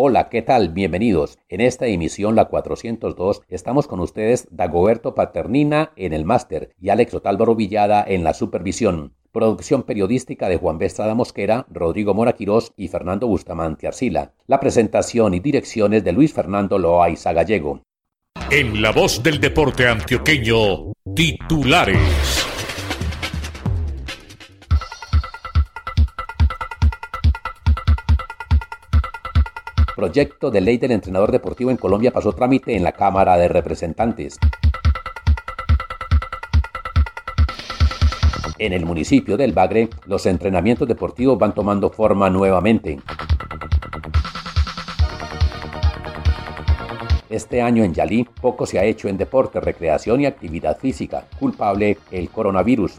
Hola, ¿qué tal? Bienvenidos. En esta emisión, la 402, estamos con ustedes Dagoberto Paternina en el máster y Alex Otálvaro Villada en la supervisión. Producción periodística de Juan Bestrada Mosquera, Rodrigo Mora Quirós y Fernando Bustamante Arcila. La presentación y direcciones de Luis Fernando Loaiza Gallego. En la voz del deporte antioqueño, titulares. Proyecto de ley del entrenador deportivo en Colombia pasó trámite en la Cámara de Representantes. En el municipio del Bagre, los entrenamientos deportivos van tomando forma nuevamente. Este año en Yalí poco se ha hecho en deporte, recreación y actividad física, culpable el coronavirus.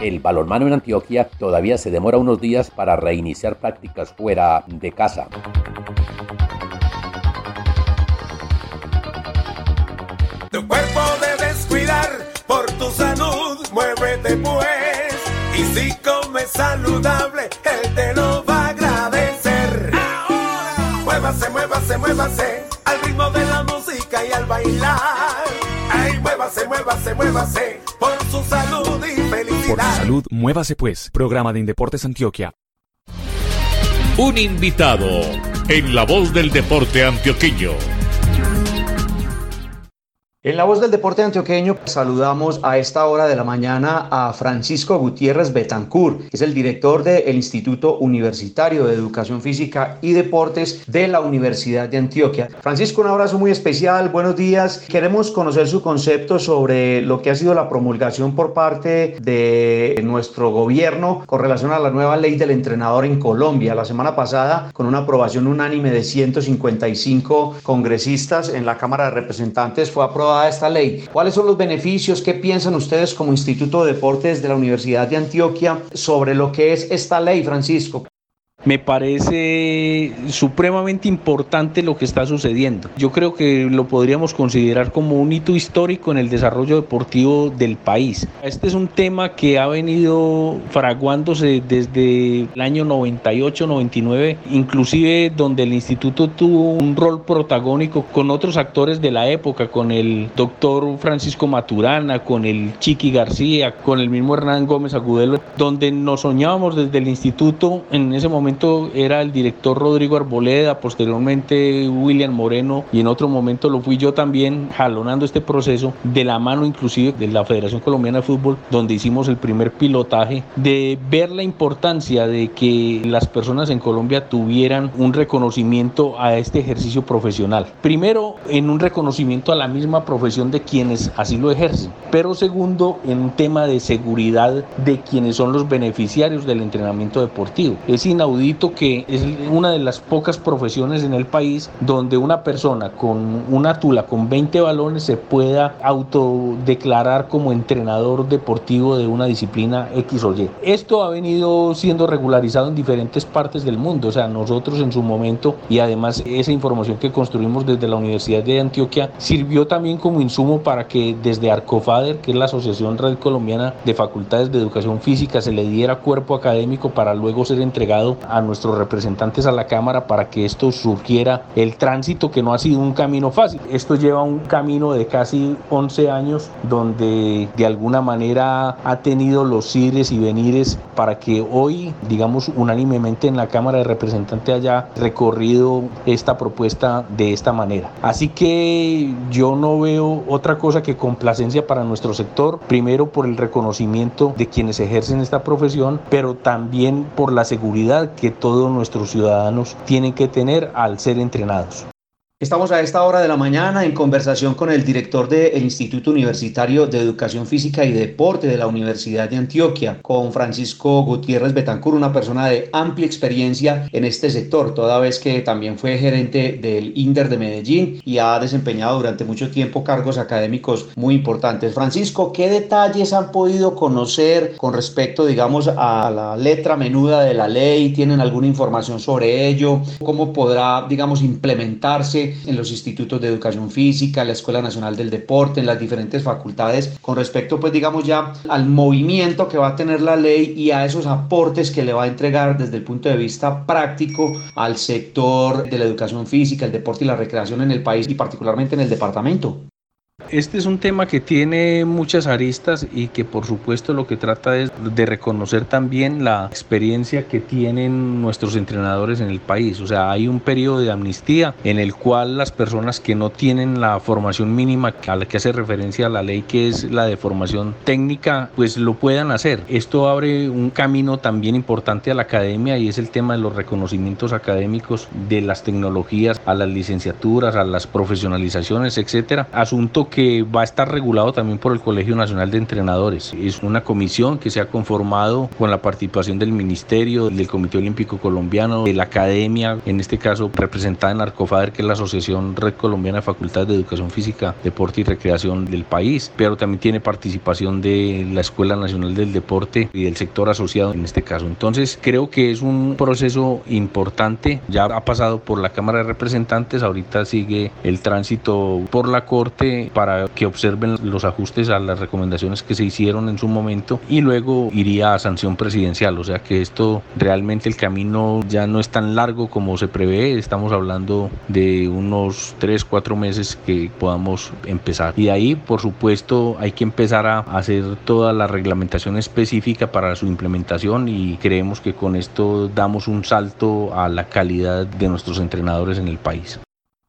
El balonmano en Antioquia todavía se demora unos días para reiniciar prácticas fuera de casa. Tu cuerpo debes cuidar por tu salud, muévete pues. Y si comes saludable, él te lo va a agradecer. Ahora, muévase, muévase, muévase al ritmo de la música y al bailar. Ay, muévase, muévase, muévase por su salud y felicidad. Por su salud, muévase pues. Programa de Indeportes Antioquia. Un invitado en la voz del deporte antioqueño. En la voz del deporte antioqueño saludamos a esta hora de la mañana a Francisco Gutiérrez Betancur, que es el director del Instituto Universitario de Educación Física y Deportes de la Universidad de Antioquia. Francisco, un abrazo muy especial, buenos días. Queremos conocer su concepto sobre lo que ha sido la promulgación por parte de nuestro gobierno con relación a la nueva ley del entrenador en Colombia. La semana pasada, con una aprobación unánime de 155 congresistas en la Cámara de Representantes, fue aprobada esta ley. ¿Cuáles son los beneficios? ¿Qué piensan ustedes como Instituto de Deportes de la Universidad de Antioquia sobre lo que es esta ley, Francisco? Me parece supremamente importante lo que está sucediendo. Yo creo que lo podríamos considerar como un hito histórico en el desarrollo deportivo del país. Este es un tema que ha venido fraguándose desde el año 98-99, inclusive donde el instituto tuvo un rol protagónico con otros actores de la época, con el doctor Francisco Maturana, con el Chiqui García, con el mismo Hernán Gómez Agudelo, donde nos soñábamos desde el instituto en ese momento era el director Rodrigo Arboleda, posteriormente William Moreno y en otro momento lo fui yo también jalonando este proceso de la mano inclusive de la Federación Colombiana de Fútbol donde hicimos el primer pilotaje de ver la importancia de que las personas en Colombia tuvieran un reconocimiento a este ejercicio profesional. Primero en un reconocimiento a la misma profesión de quienes así lo ejercen, pero segundo en un tema de seguridad de quienes son los beneficiarios del entrenamiento deportivo. Es inaudito que es una de las pocas profesiones en el país donde una persona con una tula con 20 balones se pueda autodeclarar como entrenador deportivo de una disciplina X o Y. Esto ha venido siendo regularizado en diferentes partes del mundo, o sea, nosotros en su momento y además esa información que construimos desde la Universidad de Antioquia sirvió también como insumo para que desde Arcofader, que es la Asociación Red Colombiana de Facultades de Educación Física, se le diera cuerpo académico para luego ser entregado a nuestros representantes a la Cámara para que esto surgiera el tránsito que no ha sido un camino fácil. Esto lleva un camino de casi 11 años donde de alguna manera ha tenido los ires y venires para que hoy, digamos, unánimemente en la Cámara de Representantes haya recorrido esta propuesta de esta manera. Así que yo no veo otra cosa que complacencia para nuestro sector, primero por el reconocimiento de quienes ejercen esta profesión, pero también por la seguridad que todos nuestros ciudadanos tienen que tener al ser entrenados. Estamos a esta hora de la mañana en conversación con el director del Instituto Universitario de Educación Física y Deporte de la Universidad de Antioquia, con Francisco Gutiérrez Betancur, una persona de amplia experiencia en este sector, toda vez que también fue gerente del INDER de Medellín y ha desempeñado durante mucho tiempo cargos académicos muy importantes. Francisco, ¿qué detalles han podido conocer con respecto, digamos, a la letra menuda de la ley? ¿Tienen alguna información sobre ello? ¿Cómo podrá, digamos, implementarse? En los institutos de educación física, la Escuela Nacional del Deporte, en las diferentes facultades, con respecto pues digamos ya al movimiento que va a tener la ley y a esos aportes que le va a entregar desde el punto de vista práctico al sector de la educación física, el deporte y la recreación en el país y particularmente en el departamento. Este es un tema que tiene muchas aristas y que por supuesto lo que trata es de reconocer también la experiencia que tienen nuestros entrenadores en el país. O sea, hay un periodo de amnistía en el cual las personas que no tienen la formación mínima a la que hace referencia la ley que es la de formación técnica, pues lo puedan hacer. Esto abre un camino también importante a la academia y es el tema de los reconocimientos académicos de las tecnologías, a las licenciaturas, a las profesionalizaciones, etcétera. Asunto que va a estar regulado también por el Colegio Nacional de Entrenadores. Es una comisión que se ha conformado con la participación del Ministerio, del Comité Olímpico Colombiano, de la Academia, en este caso representada en Arcofader, que es la Asociación Red Colombiana de Facultades de Educación Física, Deporte y Recreación del país, pero también tiene participación de la Escuela Nacional del Deporte y del sector asociado en este caso. Entonces creo que es un proceso importante, ya ha pasado por la Cámara de Representantes, ahorita sigue el tránsito por la Corte para que observen los ajustes a las recomendaciones que se hicieron en su momento y luego iría a sanción presidencial. O sea que esto realmente el camino ya no es tan largo como se prevé. Estamos hablando de unos 3, 4 meses que podamos empezar. Y ahí, por supuesto, hay que empezar a hacer toda la reglamentación específica para su implementación y creemos que con esto damos un salto a la calidad de nuestros entrenadores en el país.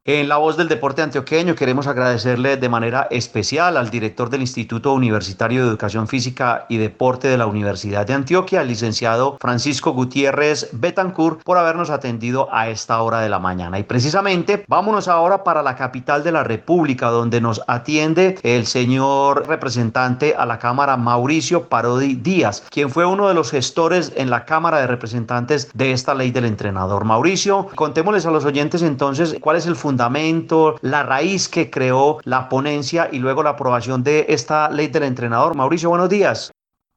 En la voz del deporte antioqueño queremos agradecerle de manera especial al director del Instituto Universitario de Educación Física y Deporte de la Universidad de Antioquia, el licenciado Francisco Gutiérrez Betancourt, por habernos atendido a esta hora de la mañana. Y precisamente vámonos ahora para la capital de la República, donde nos atiende el señor representante a la Cámara, Mauricio Parodi Díaz, quien fue uno de los gestores en la Cámara de Representantes de esta ley del entrenador. Mauricio, contémosles a los oyentes entonces cuál es el fundamento fundamento, la raíz que creó la ponencia y luego la aprobación de esta ley del entrenador. Mauricio, buenos días.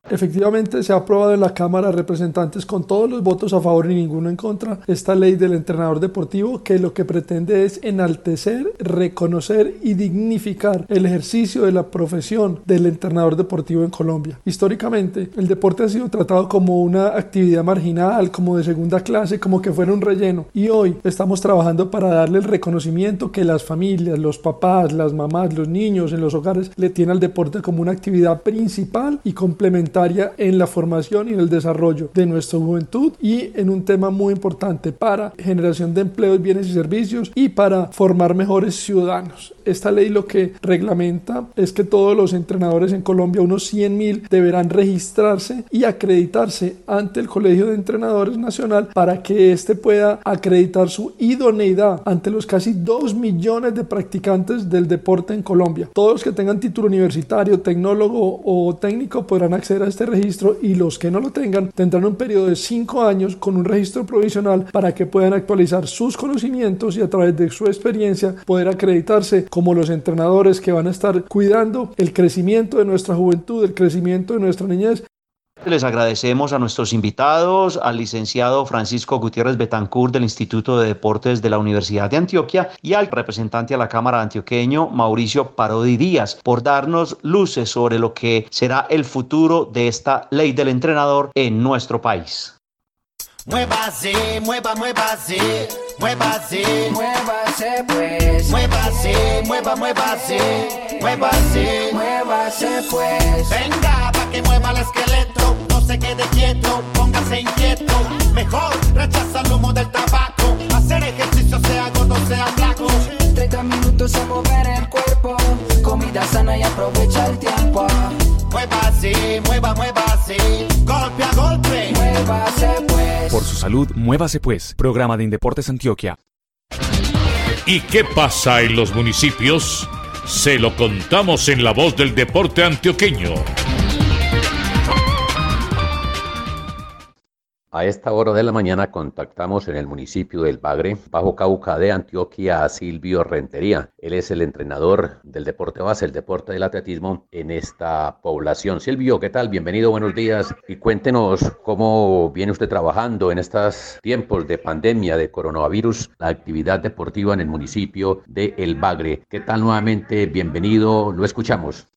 Efectivamente, se ha aprobado en la Cámara de Representantes con todos los votos a favor y ninguno en contra esta ley del entrenador deportivo que lo que pretende es enaltecer, reconocer y dignificar el ejercicio de la profesión del entrenador deportivo en Colombia. Históricamente, el deporte ha sido tratado como una actividad marginal, como de segunda clase, como que fuera un relleno. Y hoy estamos trabajando para darle el reconocimiento que las familias, los papás, las mamás, los niños en los hogares le tienen al deporte como una actividad principal y complementaria en la formación y en el desarrollo de nuestra juventud y en un tema muy importante para generación de empleos, bienes y servicios y para formar mejores ciudadanos. Esta ley lo que reglamenta es que todos los entrenadores en Colombia, unos 100 mil, deberán registrarse y acreditarse ante el Colegio de Entrenadores Nacional para que éste pueda acreditar su idoneidad ante los casi 2 millones de practicantes del deporte en Colombia. Todos los que tengan título universitario, tecnólogo o técnico podrán acceder a este registro y los que no lo tengan tendrán un periodo de 5 años con un registro provisional para que puedan actualizar sus conocimientos y a través de su experiencia poder acreditarse como los entrenadores que van a estar cuidando el crecimiento de nuestra juventud, el crecimiento de nuestra niñez les agradecemos a nuestros invitados, al licenciado Francisco Gutiérrez Betancourt del Instituto de Deportes de la Universidad de Antioquia y al representante a la Cámara antioqueño Mauricio Parodi Díaz por darnos luces sobre lo que será el futuro de esta ley del entrenador en nuestro país. Muévase, mueva, muévase, muévase, muévase pues. Muévase, mueva, muévase, muévase, muévase pues. Venga, pa' que mueva el esqueleto, no se quede quieto, póngase inquieto. Mejor rechaza el humo del tabaco, hacer ejercicio sea gordo, sea flaco. 30 minutos a mover el cuerpo, comida sana y aprovecha el tiempo. Muévase, mueva, muévase, golpe a golpe, muévase por su salud, muévase pues. Programa de Indeportes Antioquia. ¿Y qué pasa en los municipios? Se lo contamos en la voz del deporte antioqueño. A esta hora de la mañana contactamos en el municipio del Bagre, bajo Cauca de Antioquia, a Silvio Rentería. Él es el entrenador del deporte base, el deporte del atletismo en esta población. Silvio, ¿qué tal? Bienvenido, buenos días. Y cuéntenos cómo viene usted trabajando en estos tiempos de pandemia de coronavirus, la actividad deportiva en el municipio de El Bagre. ¿Qué tal nuevamente? Bienvenido, lo escuchamos.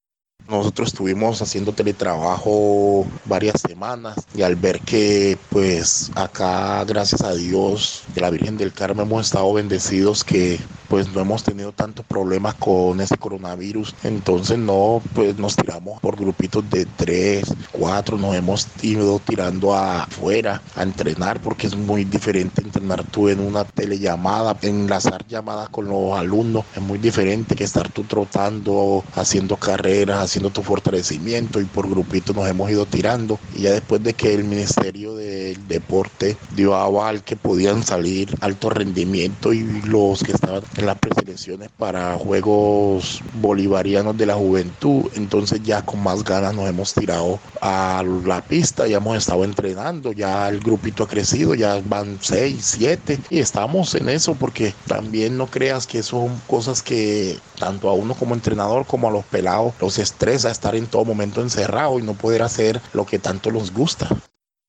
Nosotros estuvimos haciendo teletrabajo varias semanas y al ver que pues acá gracias a Dios de la Virgen del Carmen hemos estado bendecidos que pues no hemos tenido tantos problemas con este coronavirus. Entonces no, pues nos tiramos por grupitos de tres, cuatro, nos hemos ido tirando afuera a entrenar porque es muy diferente entrenar tú en una telellamada, enlazar llamadas con los alumnos, es muy diferente que estar tú trotando, haciendo carreras, haciendo tu fortalecimiento y por grupitos nos hemos ido tirando. Y ya después de que el Ministerio del Deporte dio aval que podían salir alto rendimiento y los que estaban en las preselecciones para Juegos Bolivarianos de la Juventud. Entonces ya con más ganas nos hemos tirado a la pista, ya hemos estado entrenando, ya el grupito ha crecido, ya van seis, siete y estamos en eso porque también no creas que son cosas que tanto a uno como entrenador como a los pelados los estresa estar en todo momento encerrado y no poder hacer lo que tanto les gusta.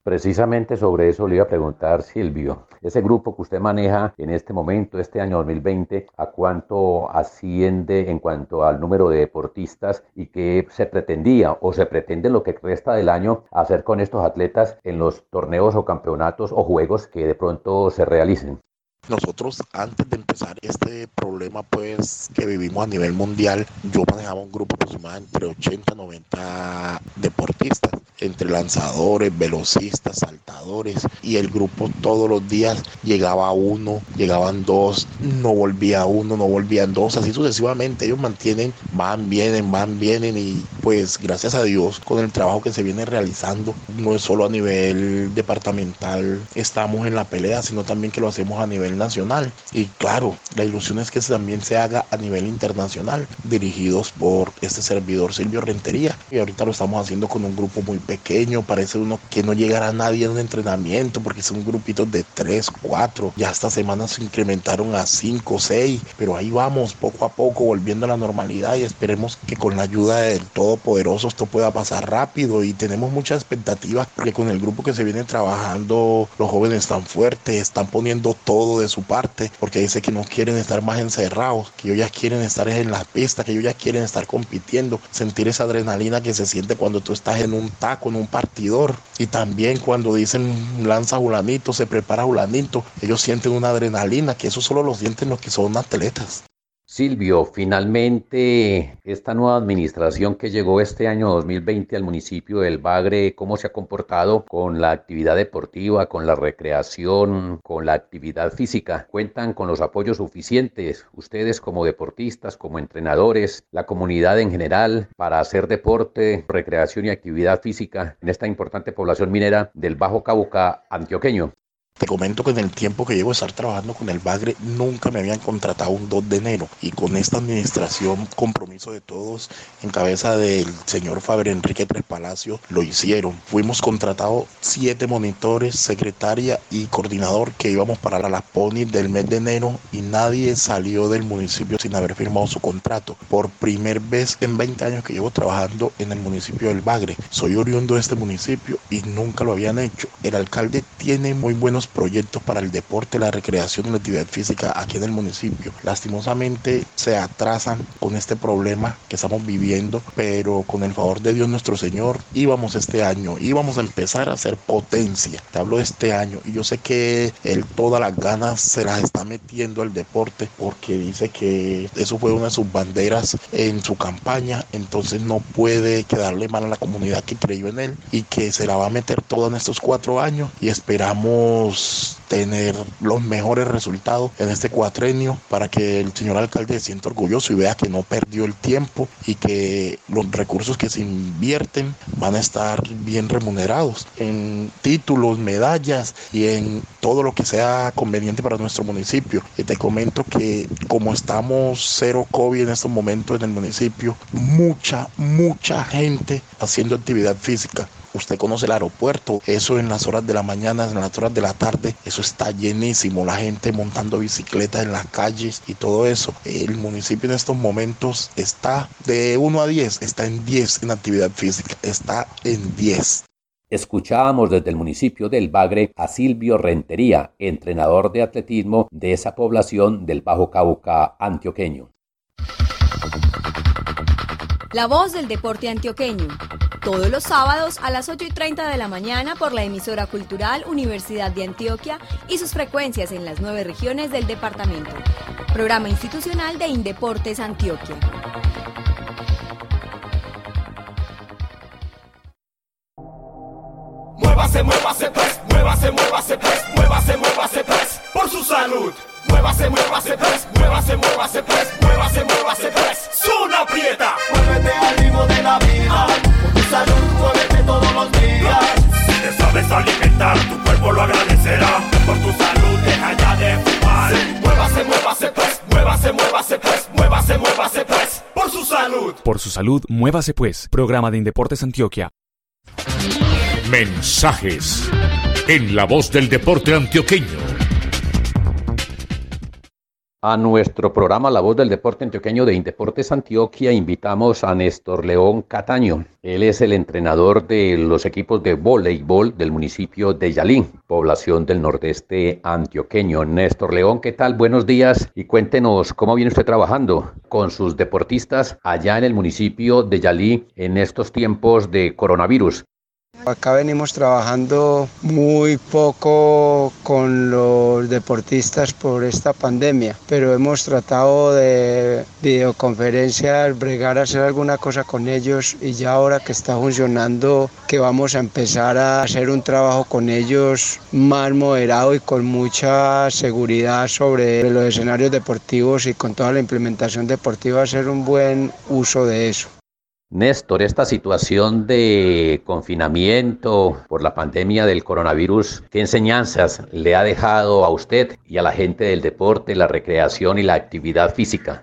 Precisamente sobre eso le iba a preguntar Silvio. Ese grupo que usted maneja en este momento, este año 2020, ¿a cuánto asciende en cuanto al número de deportistas y qué se pretendía o se pretende lo que resta del año hacer con estos atletas en los torneos o campeonatos o juegos que de pronto se realicen? Nosotros antes de empezar este problema pues que vivimos a nivel mundial, yo manejaba un grupo aproximadamente entre 80 y 90 deportistas, entre lanzadores, velocistas, saltadores y el grupo todos los días llegaba uno, llegaban dos, no volvía uno, no volvían dos, así sucesivamente. Ellos mantienen, van, vienen, van, vienen y pues gracias a Dios con el trabajo que se viene realizando, no es solo a nivel departamental, estamos en la pelea, sino también que lo hacemos a nivel nacional. Y claro, la ilusión es que también se haga a nivel internacional, dirigidos por este servidor Silvio Rentería. Y ahorita lo estamos haciendo con un grupo muy pequeño, parece uno que no llegará nadie en un entrenamiento, porque son grupitos de 3, 4. Ya esta semana se incrementaron a 5, 6, pero ahí vamos poco a poco volviendo a la normalidad y esperemos que con la ayuda del Todopoderoso esto pueda pasar rápido y tenemos muchas expectativas porque con el grupo que se viene trabajando los jóvenes están fuertes, están poniendo todo de su parte, porque dice que no quieren estar más encerrados, que ellos ya quieren estar en la pista, que ellos ya quieren estar compitiendo, sentir esa adrenalina que se siente cuando tú estás en un taco, en un partidor. Y también cuando dicen lanza Julanito, se prepara Julanito, ellos sienten una adrenalina, que eso solo lo sienten los que son atletas. Silvio, finalmente esta nueva administración que llegó este año 2020 al municipio del Bagre, ¿cómo se ha comportado con la actividad deportiva, con la recreación, con la actividad física? ¿Cuentan con los apoyos suficientes ustedes como deportistas, como entrenadores, la comunidad en general para hacer deporte, recreación y actividad física en esta importante población minera del Bajo Cauca antioqueño? Te comento que en el tiempo que llevo a estar trabajando con el Bagre nunca me habían contratado un 2 de enero y con esta administración, compromiso de todos, en cabeza del señor Faber Enrique Tres Palacios, lo hicieron. Fuimos contratados siete monitores, secretaria y coordinador que íbamos para la Pony del mes de enero y nadie salió del municipio sin haber firmado su contrato. Por primera vez en 20 años que llevo trabajando en el municipio del Bagre. Soy oriundo de este municipio y nunca lo habían hecho. El alcalde tiene muy buenos proyectos para el deporte, la recreación y la actividad física aquí en el municipio. Lastimosamente se atrasan con este problema que estamos viviendo, pero con el favor de Dios nuestro Señor íbamos este año, íbamos a empezar a hacer potencia. Te hablo de este año y yo sé que él todas las ganas se las está metiendo al deporte porque dice que eso fue una de sus banderas en su campaña, entonces no puede quedarle mal a la comunidad que creyó en él y que se la va a meter toda en estos cuatro años y esperamos tener los mejores resultados en este cuatrenio para que el señor alcalde se sienta orgulloso y vea que no perdió el tiempo y que los recursos que se invierten van a estar bien remunerados en títulos, medallas y en todo lo que sea conveniente para nuestro municipio. Y te comento que como estamos cero COVID en estos momentos en el municipio, mucha, mucha gente haciendo actividad física. Usted conoce el aeropuerto, eso en las horas de la mañana, en las horas de la tarde, eso está llenísimo, la gente montando bicicletas en las calles y todo eso. El municipio en estos momentos está de 1 a 10, está en 10 en actividad física, está en 10. Escuchábamos desde el municipio del Bagre a Silvio Rentería, entrenador de atletismo de esa población del Bajo Cauca antioqueño. La voz del deporte antioqueño. Todos los sábados a las 8 y 30 de la mañana por la emisora cultural Universidad de Antioquia y sus frecuencias en las nueve regiones del departamento. Programa institucional de Indeportes Antioquia. Muévase, muévase pues, muévase, muévase pues, muévase, muévase pues, por su salud. Muévase, muévase pues, muévase, muévase pues, salud. Muévase pues. Programa de Indeportes Antioquia. Mensajes en la voz del deporte antioqueño. A nuestro programa La Voz del Deporte Antioqueño de Indeportes Antioquia invitamos a Néstor León Cataño. Él es el entrenador de los equipos de voleibol del municipio de Yalí, población del nordeste antioqueño. Néstor León, ¿qué tal? Buenos días y cuéntenos cómo viene usted trabajando con sus deportistas allá en el municipio de Yalí en estos tiempos de coronavirus. Acá venimos trabajando muy poco con los deportistas por esta pandemia, pero hemos tratado de videoconferencias, bregar a hacer alguna cosa con ellos y ya ahora que está funcionando, que vamos a empezar a hacer un trabajo con ellos más moderado y con mucha seguridad sobre los escenarios deportivos y con toda la implementación deportiva, hacer un buen uso de eso. Néstor, esta situación de confinamiento por la pandemia del coronavirus, ¿qué enseñanzas le ha dejado a usted y a la gente del deporte, la recreación y la actividad física?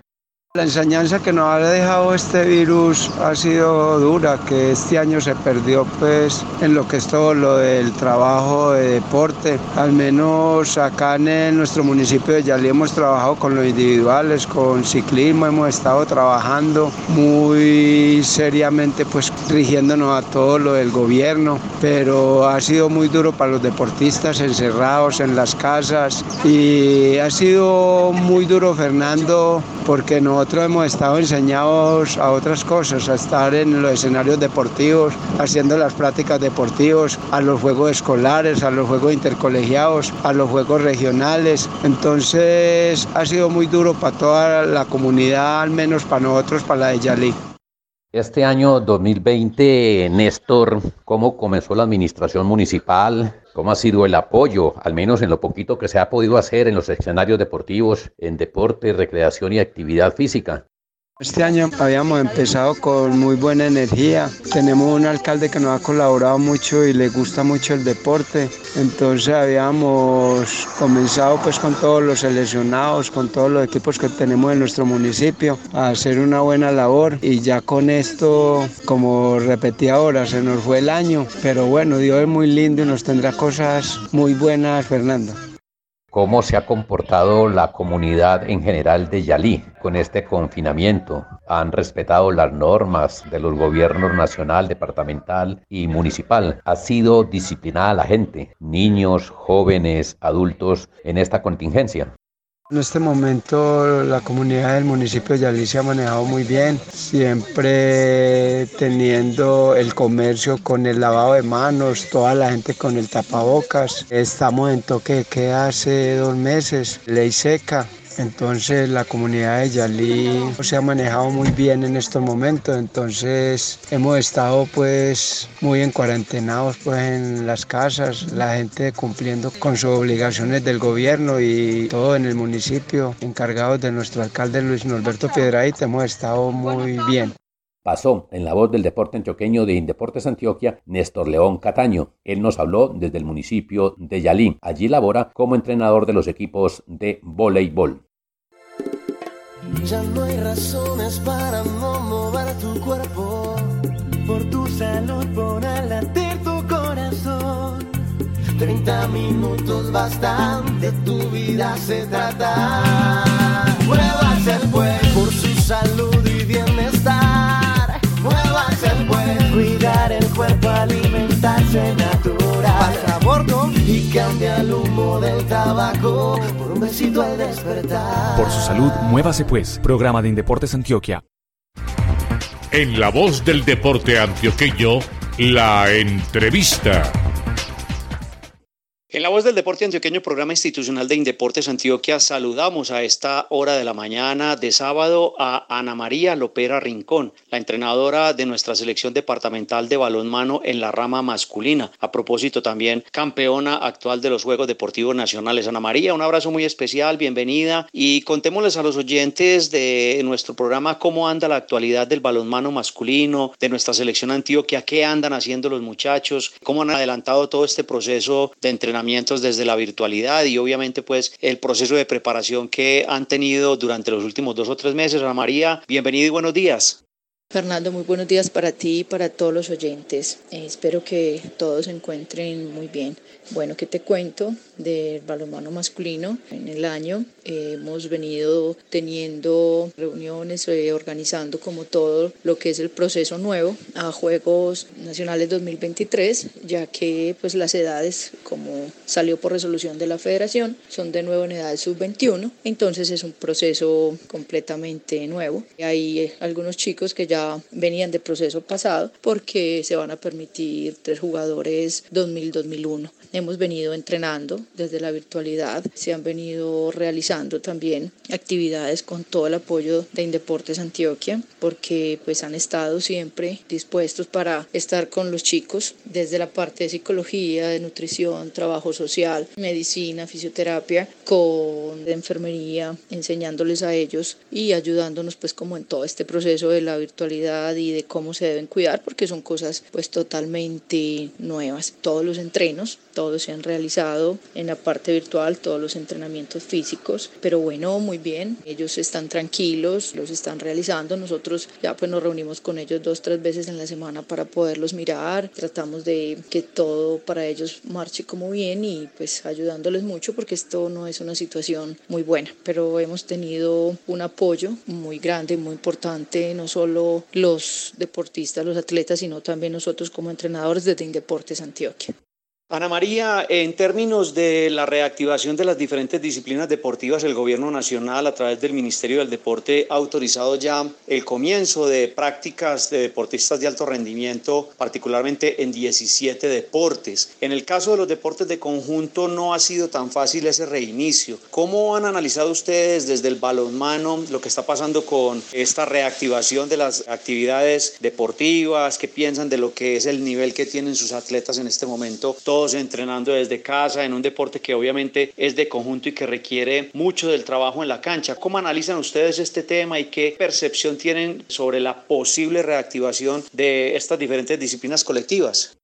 La enseñanza que nos ha dejado este virus ha sido dura, que este año se perdió pues en lo que es todo lo del trabajo de deporte. Al menos acá en nuestro municipio de Yalí hemos trabajado con los individuales, con ciclismo, hemos estado trabajando muy seriamente pues rigiéndonos a todo lo del gobierno, pero ha sido muy duro para los deportistas encerrados en las casas y ha sido muy duro Fernando porque nosotros hemos estado enseñados a otras cosas, a estar en los escenarios deportivos, haciendo las prácticas deportivas, a los juegos escolares, a los juegos intercolegiados, a los juegos regionales. Entonces ha sido muy duro para toda la comunidad, al menos para nosotros, para la de Yalí. Este año 2020, Néstor, ¿cómo comenzó la administración municipal? ¿Cómo ha sido el apoyo, al menos en lo poquito que se ha podido hacer en los escenarios deportivos, en deporte, recreación y actividad física? Este año habíamos empezado con muy buena energía. Tenemos un alcalde que nos ha colaborado mucho y le gusta mucho el deporte. Entonces habíamos comenzado pues con todos los seleccionados, con todos los equipos que tenemos en nuestro municipio a hacer una buena labor y ya con esto, como repetí ahora, se nos fue el año. Pero bueno, Dios es muy lindo y nos tendrá cosas muy buenas, Fernando cómo se ha comportado la comunidad en general de Yalí con este confinamiento. Han respetado las normas de los gobiernos nacional, departamental y municipal. Ha sido disciplinada la gente, niños, jóvenes, adultos en esta contingencia. En este momento la comunidad del municipio de Yalí se ha manejado muy bien, siempre teniendo el comercio con el lavado de manos, toda la gente con el tapabocas. Estamos en toque de queda hace dos meses, ley seca, Entonces la comunidad de Yalí se ha manejado muy bien en estos momentos. Entonces hemos estado pues muy en cuarentenados pues en las casas, la gente cumpliendo con sus obligaciones del gobierno y todo en el municipio, encargados de nuestro alcalde Luis Norberto Piedraíta, hemos estado muy bien. Pasó en la voz del deporte antioqueño de Indeportes Antioquia, Néstor León Cataño. Él nos habló desde el municipio de Yalí. Allí labora como entrenador de los equipos de voleibol. Ya no hay razones para no mover tu cuerpo, por tu salud, por latir tu corazón. 30 minutos bastante, tu vida se trata. Muévase el por su salud y bienestar. Muévase el cuidar el cuerpo, alimentarse natural. Baja a bordo y cambia el humo del tabaco por un besito al despertar. Por su salud, muévase pues. Programa de Indeportes Antioquia. En la voz del deporte antioqueño, la entrevista. En la voz del deporte antioqueño, programa institucional de Indeportes Antioquia, saludamos a esta hora de la mañana de sábado a Ana María Lopera Rincón, la entrenadora de nuestra selección departamental de balonmano en la rama masculina. A propósito, también campeona actual de los Juegos Deportivos Nacionales. Ana María, un abrazo muy especial, bienvenida y contémosles a los oyentes de nuestro programa cómo anda la actualidad del balonmano masculino, de nuestra selección Antioquia, qué andan haciendo los muchachos, cómo han adelantado todo este proceso de entrenamiento desde la virtualidad y obviamente pues el proceso de preparación que han tenido durante los últimos dos o tres meses. Ana María, bienvenido y buenos días. Fernando, muy buenos días para ti y para todos los oyentes. Eh, espero que todos se encuentren muy bien. Bueno, ¿qué te cuento del balonmano masculino? En el año eh, hemos venido teniendo reuniones, eh, organizando como todo lo que es el proceso nuevo a Juegos Nacionales 2023, ya que pues las edades, como salió por resolución de la federación, son de nuevo en edades sub-21, entonces es un proceso completamente nuevo. Hay algunos chicos que ya venían de proceso pasado porque se van a permitir tres jugadores 2000-2001 hemos venido entrenando desde la virtualidad, se han venido realizando también actividades con todo el apoyo de Indeportes Antioquia, porque pues han estado siempre dispuestos para estar con los chicos desde la parte de psicología, de nutrición, trabajo social, medicina, fisioterapia, con enfermería, enseñándoles a ellos y ayudándonos pues como en todo este proceso de la virtualidad y de cómo se deben cuidar, porque son cosas pues totalmente nuevas. Todos los entrenos todos se han realizado en la parte virtual, todos los entrenamientos físicos, pero bueno, muy bien, ellos están tranquilos, los están realizando, nosotros ya pues nos reunimos con ellos dos, tres veces en la semana para poderlos mirar, tratamos de que todo para ellos marche como bien y pues ayudándoles mucho porque esto no es una situación muy buena, pero hemos tenido un apoyo muy grande, muy importante, no solo los deportistas, los atletas, sino también nosotros como entrenadores desde Indeportes Antioquia. Ana María, en términos de la reactivación de las diferentes disciplinas deportivas, el Gobierno Nacional a través del Ministerio del Deporte ha autorizado ya el comienzo de prácticas de deportistas de alto rendimiento, particularmente en 17 deportes. En el caso de los deportes de conjunto no ha sido tan fácil ese reinicio. ¿Cómo han analizado ustedes desde el balonmano lo que está pasando con esta reactivación de las actividades deportivas? ¿Qué piensan de lo que es el nivel que tienen sus atletas en este momento? Entrenando desde casa en un deporte que obviamente es de conjunto y que requiere mucho del trabajo en la cancha. ¿Cómo analizan ustedes este tema y qué percepción tienen sobre la posible reactivación de estas diferentes disciplinas colectivas?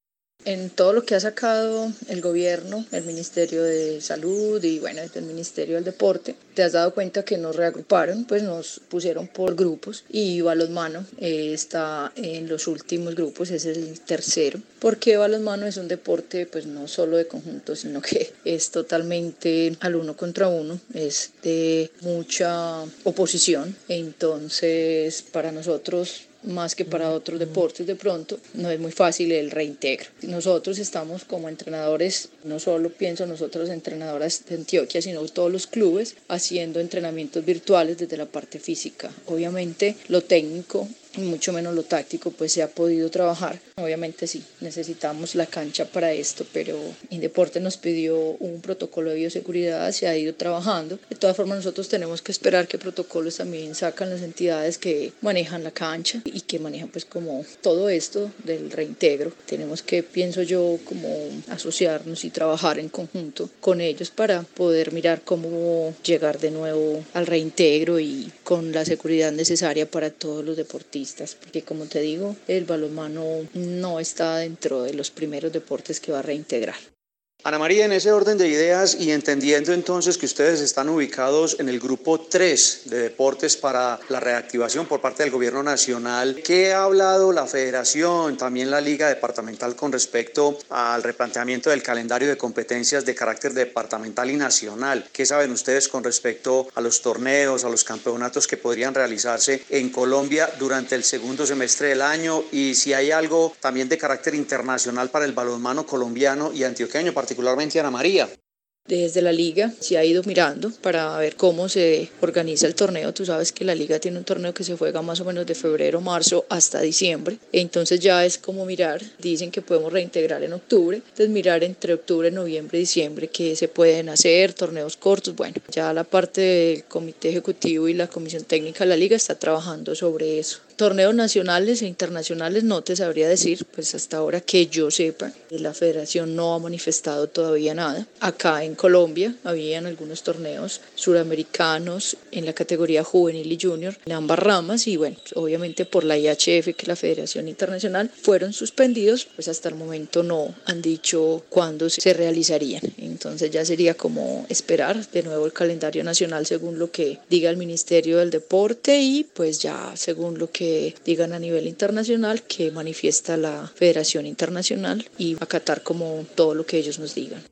En todo lo que ha sacado el gobierno, el Ministerio de Salud y bueno, el Ministerio del Deporte, te has dado cuenta que nos reagruparon, pues nos pusieron por grupos y balonmano eh, está en los últimos grupos, es el tercero, porque balonmano es un deporte pues no solo de conjunto, sino que es totalmente al uno contra uno, es de mucha oposición, entonces para nosotros más que para otros deportes de pronto, no es muy fácil el reintegro. Nosotros estamos como entrenadores, no solo pienso nosotros entrenadoras de Antioquia, sino todos los clubes haciendo entrenamientos virtuales desde la parte física. Obviamente lo técnico mucho menos lo táctico, pues se ha podido trabajar. Obviamente sí, necesitamos la cancha para esto, pero Indeporte nos pidió un protocolo de bioseguridad, se ha ido trabajando. De todas formas, nosotros tenemos que esperar que protocolos también sacan las entidades que manejan la cancha y que manejan pues como todo esto del reintegro. Tenemos que, pienso yo, como asociarnos y trabajar en conjunto con ellos para poder mirar cómo llegar de nuevo al reintegro y con la seguridad necesaria para todos los deportistas, porque como te digo, el balonmano no está dentro de los primeros deportes que va a reintegrar. Ana María, en ese orden de ideas y entendiendo entonces que ustedes están ubicados en el grupo 3 de deportes para la reactivación por parte del gobierno nacional, ¿qué ha hablado la federación, también la liga departamental con respecto al replanteamiento del calendario de competencias de carácter departamental y nacional? ¿Qué saben ustedes con respecto a los torneos, a los campeonatos que podrían realizarse en Colombia durante el segundo semestre del año y si hay algo también de carácter internacional para el balonmano colombiano y antioqueño, Ana María. Desde la liga se ha ido mirando para ver cómo se organiza el torneo. Tú sabes que la liga tiene un torneo que se juega más o menos de febrero, marzo hasta diciembre. Entonces ya es como mirar, dicen que podemos reintegrar en octubre. Entonces mirar entre octubre, noviembre, diciembre que se pueden hacer, torneos cortos. Bueno, ya la parte del comité ejecutivo y la comisión técnica de la liga está trabajando sobre eso. Torneos nacionales e internacionales no te sabría decir, pues hasta ahora que yo sepa, la federación no ha manifestado todavía nada. Acá en Colombia habían algunos torneos suramericanos en la categoría juvenil y junior en ambas ramas y bueno, obviamente por la IHF, que es la Federación Internacional, fueron suspendidos, pues hasta el momento no han dicho cuándo se realizarían. Entonces ya sería como esperar de nuevo el calendario nacional según lo que diga el Ministerio del Deporte y pues ya según lo que digan a nivel internacional que manifiesta la Federación Internacional y acatar como todo lo que ellos nos digan.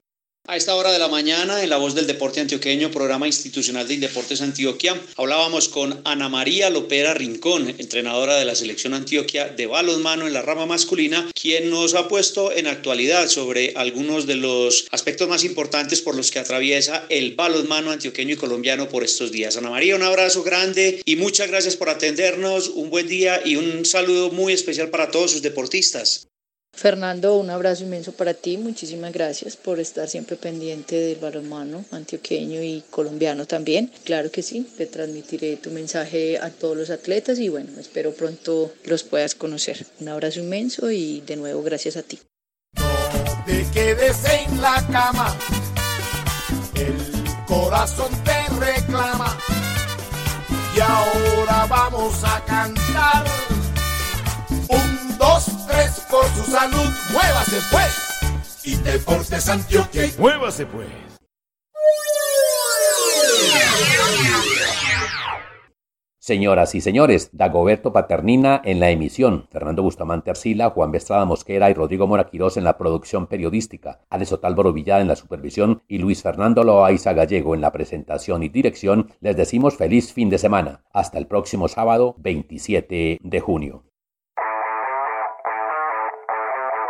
A esta hora de la mañana, en La Voz del Deporte Antioqueño, programa institucional de Indeportes Antioquia, hablábamos con Ana María Lopera Rincón, entrenadora de la selección Antioquia de balonmano en la rama masculina, quien nos ha puesto en actualidad sobre algunos de los aspectos más importantes por los que atraviesa el balonmano antioqueño y colombiano por estos días. Ana María, un abrazo grande y muchas gracias por atendernos, un buen día y un saludo muy especial para todos sus deportistas. Fernando, un abrazo inmenso para ti. Muchísimas gracias por estar siempre pendiente del balonmano antioqueño y colombiano también. Claro que sí, te transmitiré tu mensaje a todos los atletas y bueno, espero pronto los puedas conocer. Un abrazo inmenso y de nuevo gracias a ti. No te quedes en la cama, el corazón te reclama y ahora vamos a cantar dos, tres, por su salud, muévase pues. Y Deportes Antioquia. Muévase pues. Señoras y señores, Dagoberto Paternina en la emisión, Fernando Bustamante Arcila, Juan Bestrada Mosquera y Rodrigo Moraquirós en la producción periodística, Alex Otálvaro Villada en la supervisión y Luis Fernando Loaiza Gallego en la presentación y dirección, les decimos feliz fin de semana. Hasta el próximo sábado 27 de junio.